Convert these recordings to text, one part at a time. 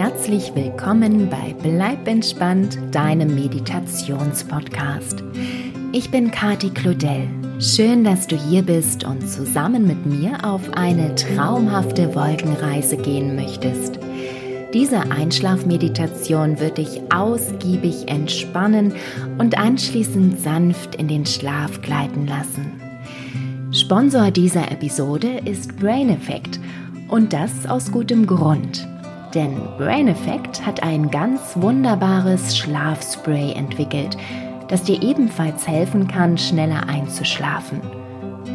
herzlich willkommen bei Bleib entspannt, deinem Meditationspodcast. Ich bin Kati Claudel. Schön, dass du hier bist und zusammen mit mir auf eine traumhafte Wolkenreise gehen möchtest. Diese Einschlafmeditation wird dich ausgiebig entspannen und anschließend sanft in den Schlaf gleiten lassen. Sponsor dieser Episode ist Brain Effect und das aus gutem Grund. Denn Brain Effect hat ein ganz wunderbares Schlafspray entwickelt, das dir ebenfalls helfen kann, schneller einzuschlafen.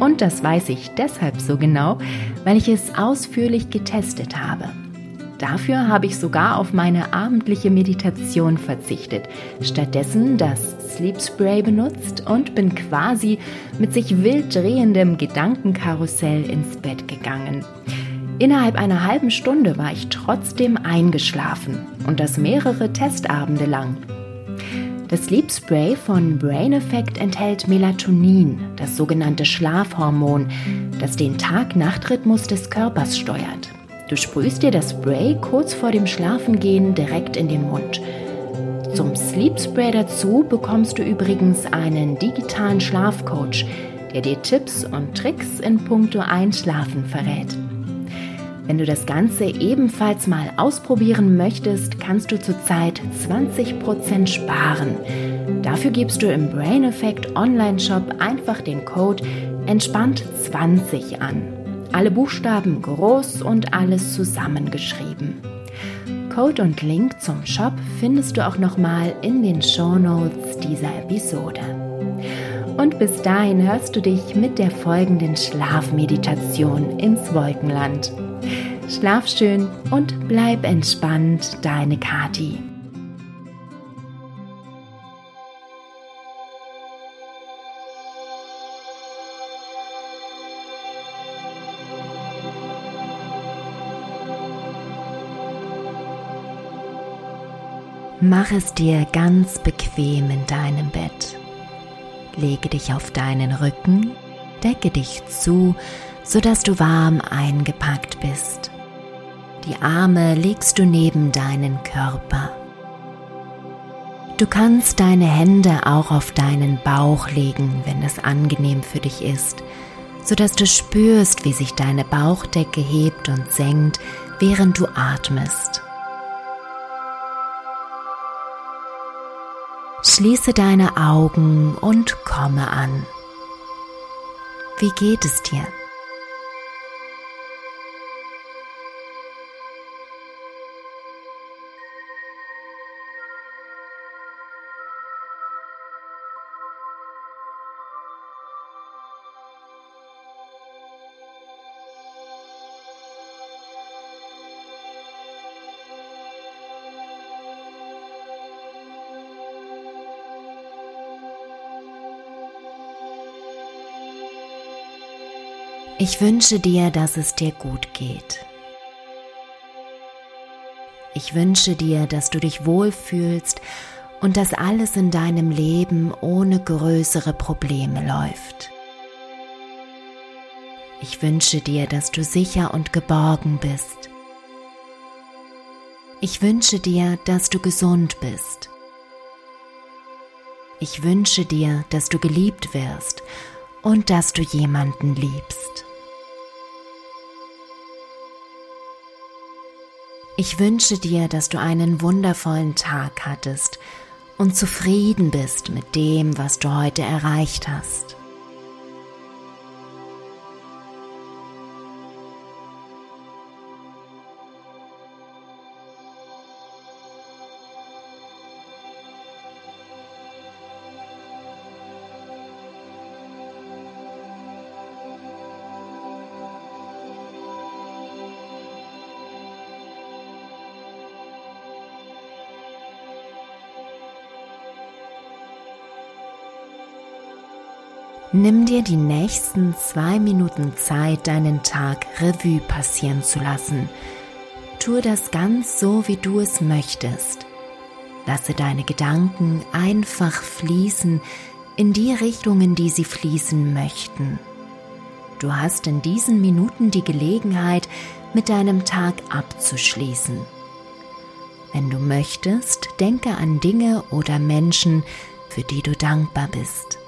Und das weiß ich deshalb so genau, weil ich es ausführlich getestet habe. Dafür habe ich sogar auf meine abendliche Meditation verzichtet, stattdessen das Sleep Spray benutzt und bin quasi mit sich wild drehendem Gedankenkarussell ins Bett gegangen. Innerhalb einer halben Stunde war ich trotzdem eingeschlafen und das mehrere Testabende lang. Das Sleep Spray von Brain Effect enthält Melatonin, das sogenannte Schlafhormon, das den Tag-Nacht-Rhythmus des Körpers steuert. Du sprühst dir das Spray kurz vor dem Schlafengehen direkt in den Mund. Zum Sleep Spray dazu bekommst du übrigens einen digitalen Schlafcoach, der dir Tipps und Tricks in puncto Einschlafen verrät. Wenn du das Ganze ebenfalls mal ausprobieren möchtest, kannst du zurzeit 20% sparen. Dafür gibst du im Brain Effect Online Shop einfach den Code entspannt20 an. Alle Buchstaben groß und alles zusammengeschrieben. Code und Link zum Shop findest du auch nochmal in den Show Notes dieser Episode. Und bis dahin hörst du dich mit der folgenden Schlafmeditation ins Wolkenland. Schlaf schön und bleib entspannt, deine Kati. Mach es dir ganz bequem in deinem Bett. Lege dich auf deinen Rücken, decke dich zu, sodass du warm eingepackt bist. Die Arme legst du neben deinen Körper. Du kannst deine Hände auch auf deinen Bauch legen, wenn es angenehm für dich ist, sodass du spürst, wie sich deine Bauchdecke hebt und senkt, während du atmest. Schließe deine Augen und komme an. Wie geht es dir? Ich wünsche dir, dass es dir gut geht. Ich wünsche dir, dass du dich wohlfühlst und dass alles in deinem Leben ohne größere Probleme läuft. Ich wünsche dir, dass du sicher und geborgen bist. Ich wünsche dir, dass du gesund bist. Ich wünsche dir, dass du geliebt wirst und dass du jemanden liebst. Ich wünsche dir, dass du einen wundervollen Tag hattest und zufrieden bist mit dem, was du heute erreicht hast. Nimm dir die nächsten zwei Minuten Zeit, deinen Tag Revue passieren zu lassen. Tue das ganz so, wie du es möchtest. Lasse deine Gedanken einfach fließen in die Richtungen, die sie fließen möchten. Du hast in diesen Minuten die Gelegenheit, mit deinem Tag abzuschließen. Wenn du möchtest, denke an Dinge oder Menschen, für die du dankbar bist.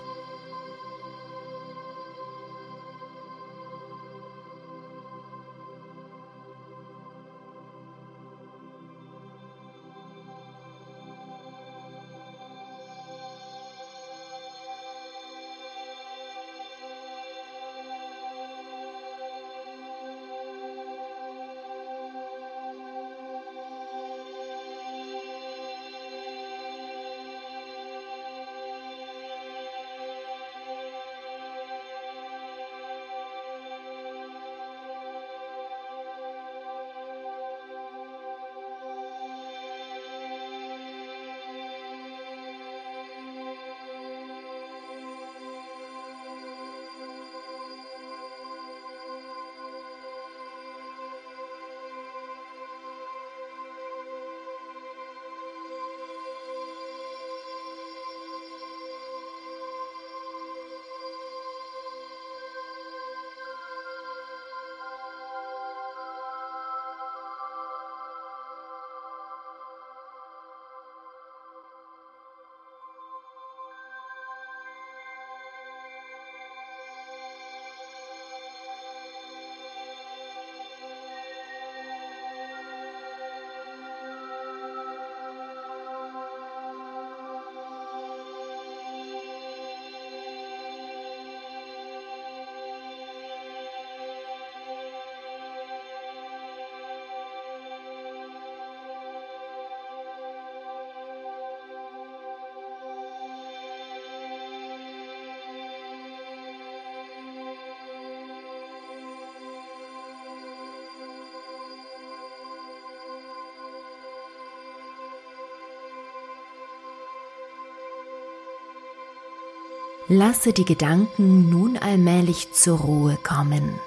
Lasse die Gedanken nun allmählich zur Ruhe kommen.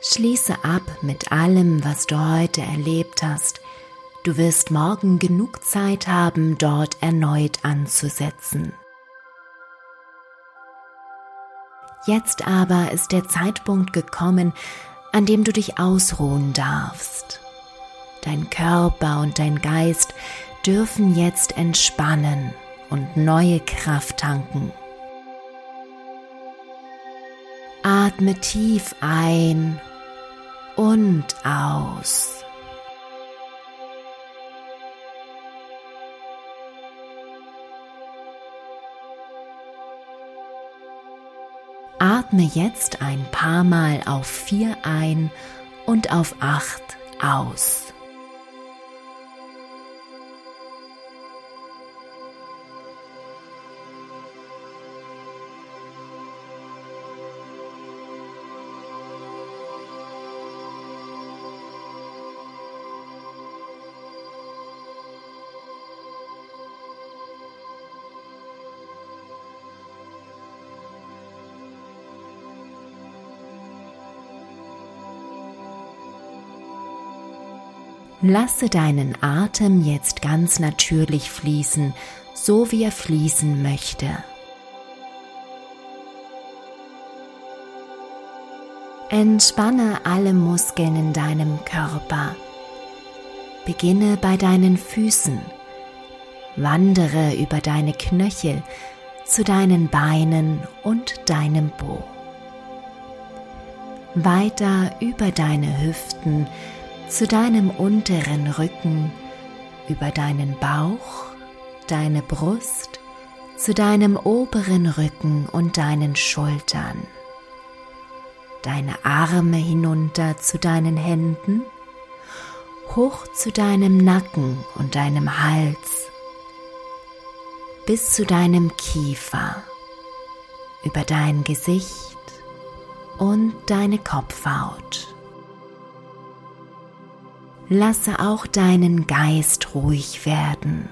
Schließe ab mit allem, was du heute erlebt hast. Du wirst morgen genug Zeit haben, dort erneut anzusetzen. Jetzt aber ist der Zeitpunkt gekommen, an dem du dich ausruhen darfst. Dein Körper und dein Geist dürfen jetzt entspannen und neue Kraft tanken. Atme tief ein und aus. Atme jetzt ein paar Mal auf vier ein und auf acht aus. Lasse deinen Atem jetzt ganz natürlich fließen, so wie er fließen möchte. Entspanne alle Muskeln in deinem Körper. Beginne bei deinen Füßen. Wandere über deine Knöchel zu deinen Beinen und deinem Po. Weiter über deine Hüften zu deinem unteren Rücken, über deinen Bauch, deine Brust, zu deinem oberen Rücken und deinen Schultern, deine Arme hinunter zu deinen Händen, hoch zu deinem Nacken und deinem Hals, bis zu deinem Kiefer, über dein Gesicht und deine Kopfhaut. Lasse auch deinen Geist ruhig werden.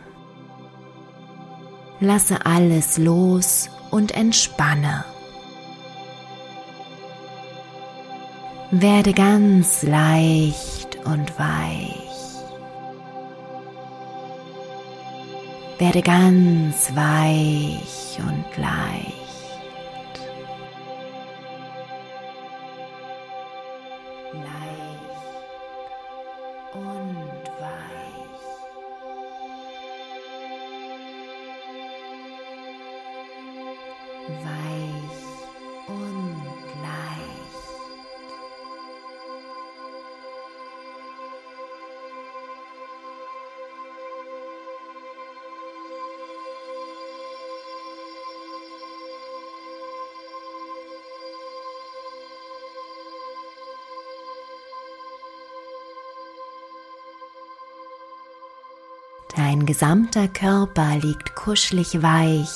Lasse alles los und entspanne. Werde ganz leicht und weich. Werde ganz weich und leicht. Dein gesamter Körper liegt kuschelig weich,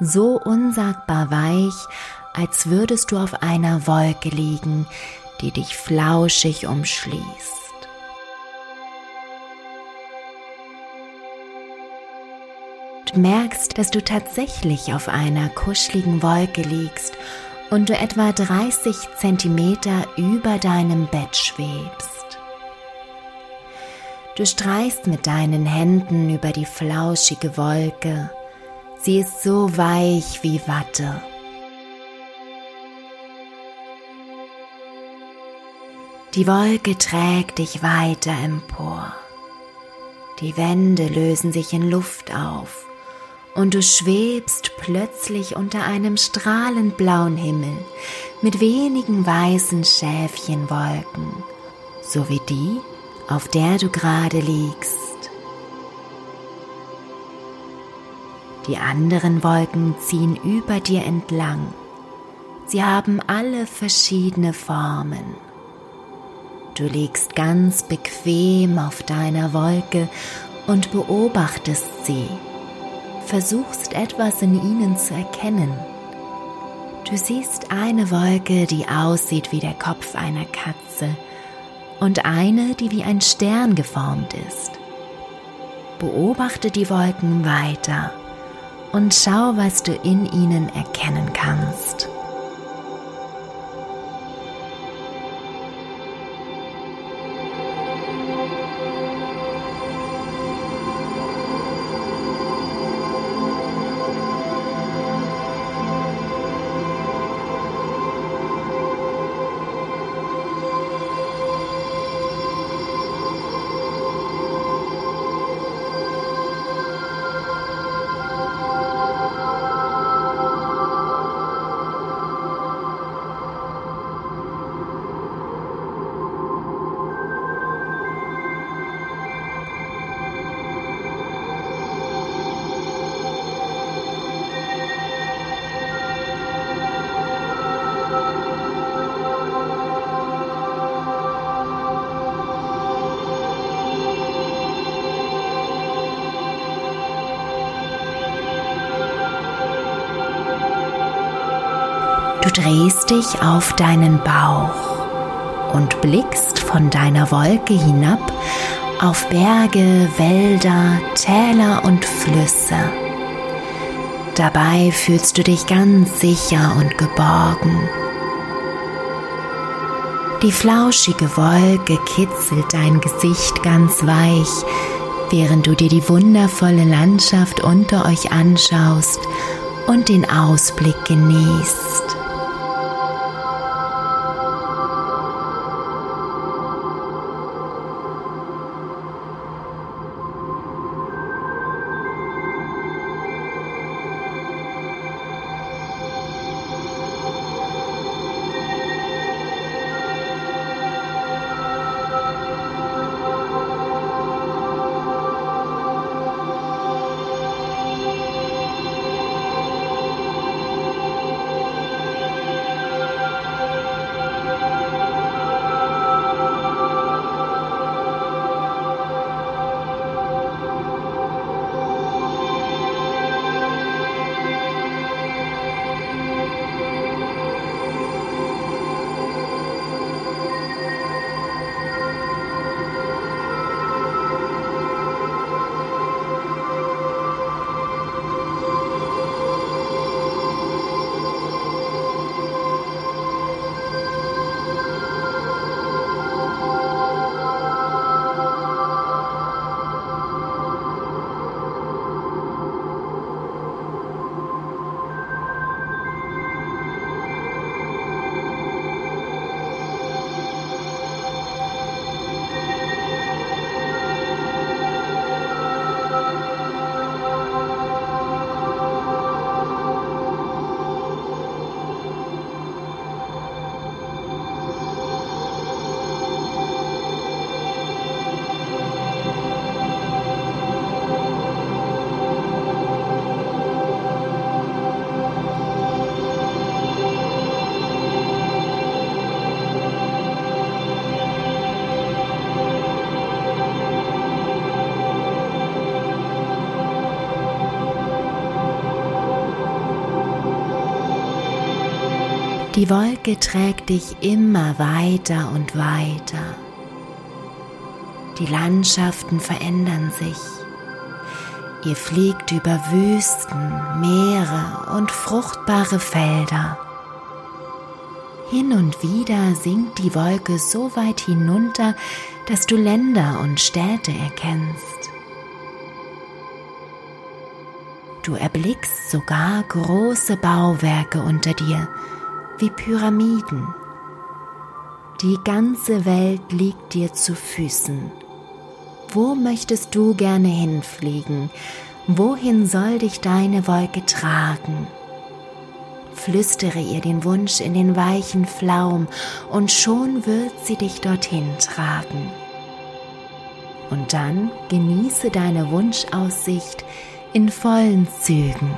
so unsagbar weich, als würdest du auf einer Wolke liegen, die dich flauschig umschließt. Du merkst, dass du tatsächlich auf einer kuscheligen Wolke liegst und du etwa 30 Zentimeter über deinem Bett schwebst. Du streichst mit deinen Händen über die flauschige Wolke. Sie ist so weich wie Watte. Die Wolke trägt dich weiter empor. Die Wände lösen sich in Luft auf und du schwebst plötzlich unter einem strahlend blauen Himmel mit wenigen weißen Schäfchenwolken, so wie die, auf der du gerade liegst. Die anderen Wolken ziehen über dir entlang. Sie haben alle verschiedene Formen. Du liegst ganz bequem auf deiner Wolke und beobachtest sie, versuchst etwas in ihnen zu erkennen. Du siehst eine Wolke, die aussieht wie der Kopf einer Katze, und eine, die wie ein Stern geformt ist. Beobachte die Wolken weiter und schau, was du in ihnen erkennen kannst. Dich auf deinen Bauch und blickst von deiner Wolke hinab auf Berge, Wälder, Täler und Flüsse. Dabei fühlst du dich ganz sicher und geborgen. Die flauschige Wolke kitzelt dein Gesicht ganz weich, während du dir die wundervolle Landschaft unter euch anschaust und den Ausblick genießt. Die Wolke trägt dich immer weiter und weiter. Die Landschaften verändern sich. Ihr fliegt über Wüsten, Meere und fruchtbare Felder. Hin und wieder sinkt die Wolke so weit hinunter, dass du Länder und Städte erkennst. Du erblickst sogar große Bauwerke unter dir, wie Pyramiden. Die ganze Welt liegt dir zu Füßen. Wo möchtest du gerne hinfliegen? Wohin soll dich deine Wolke tragen? Flüstere ihr den Wunsch in den weichen Flaum und schon wird sie dich dorthin tragen. Und dann genieße deine Wunschaussicht in vollen Zügen.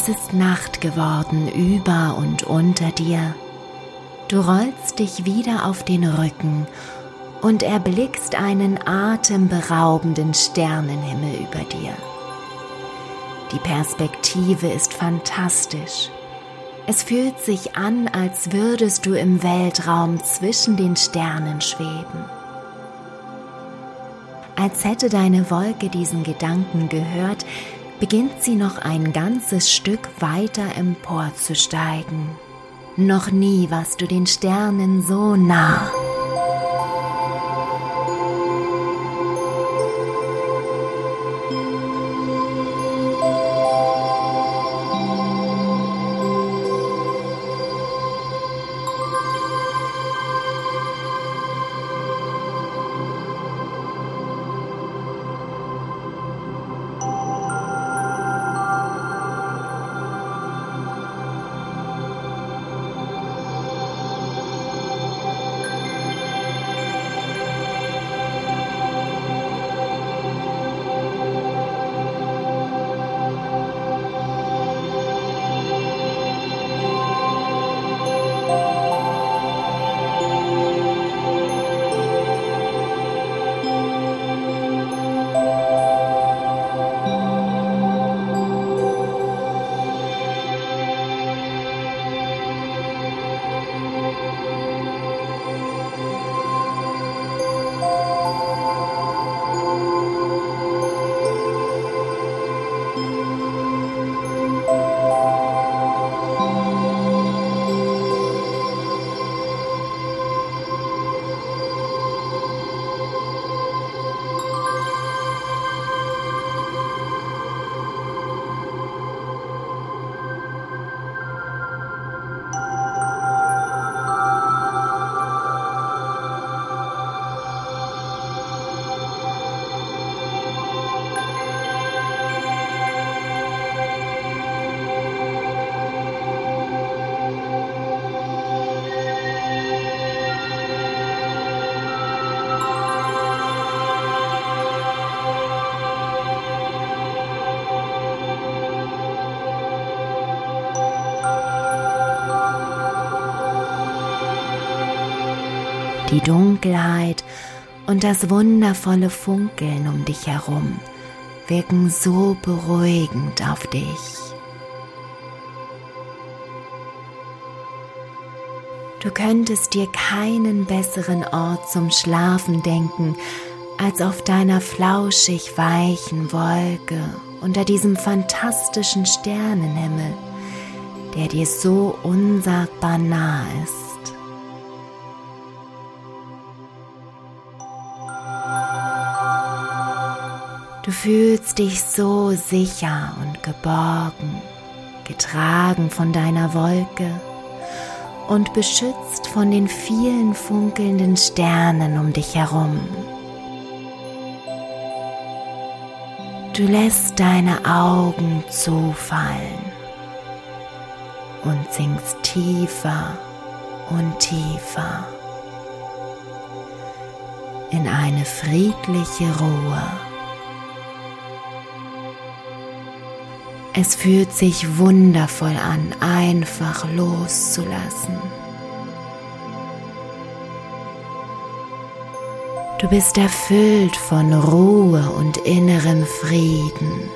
Es ist Nacht geworden über und unter dir. Du rollst dich wieder auf den Rücken und erblickst einen atemberaubenden Sternenhimmel über dir. Die Perspektive ist fantastisch. Es fühlt sich an, als würdest du im Weltraum zwischen den Sternen schweben. Als hätte deine Wolke diesen Gedanken gehört, beginnt sie noch ein ganzes Stück weiter emporzusteigen. Noch nie warst du den Sternen so nah. Die Dunkelheit und das wundervolle Funkeln um dich herum wirken so beruhigend auf dich. Du könntest dir keinen besseren Ort zum Schlafen denken, als auf deiner flauschig weichen Wolke unter diesem fantastischen Sternenhimmel, der dir so unsagbar nah ist. Du fühlst dich so sicher und geborgen, getragen von deiner Wolke und beschützt von den vielen funkelnden Sternen um dich herum. Du lässt deine Augen zufallen und sinkst tiefer und tiefer in eine friedliche Ruhe. Es fühlt sich wundervoll an, einfach loszulassen. Du bist erfüllt von Ruhe und innerem Frieden.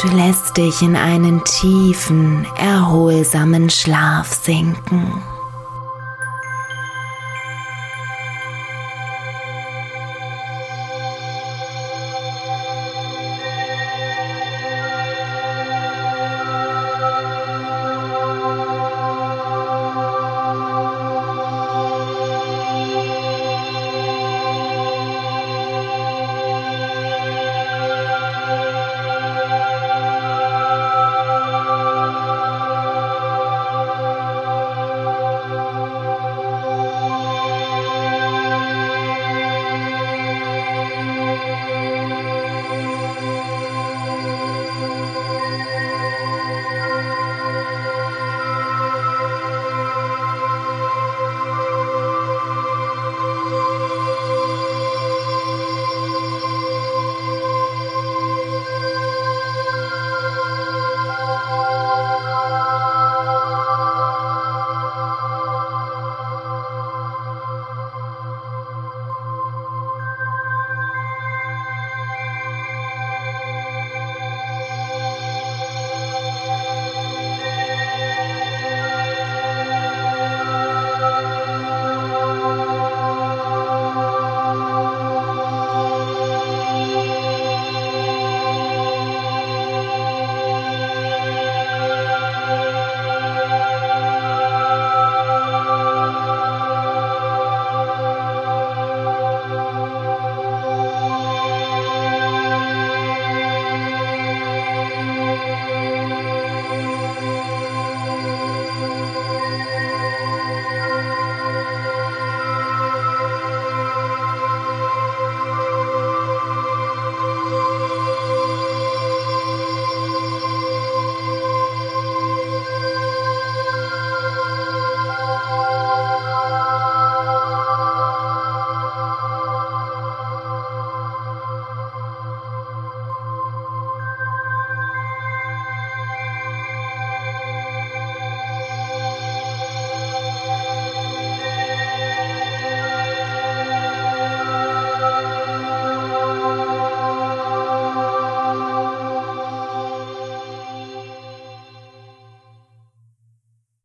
Du lässt dich in einen tiefen, erholsamen Schlaf sinken.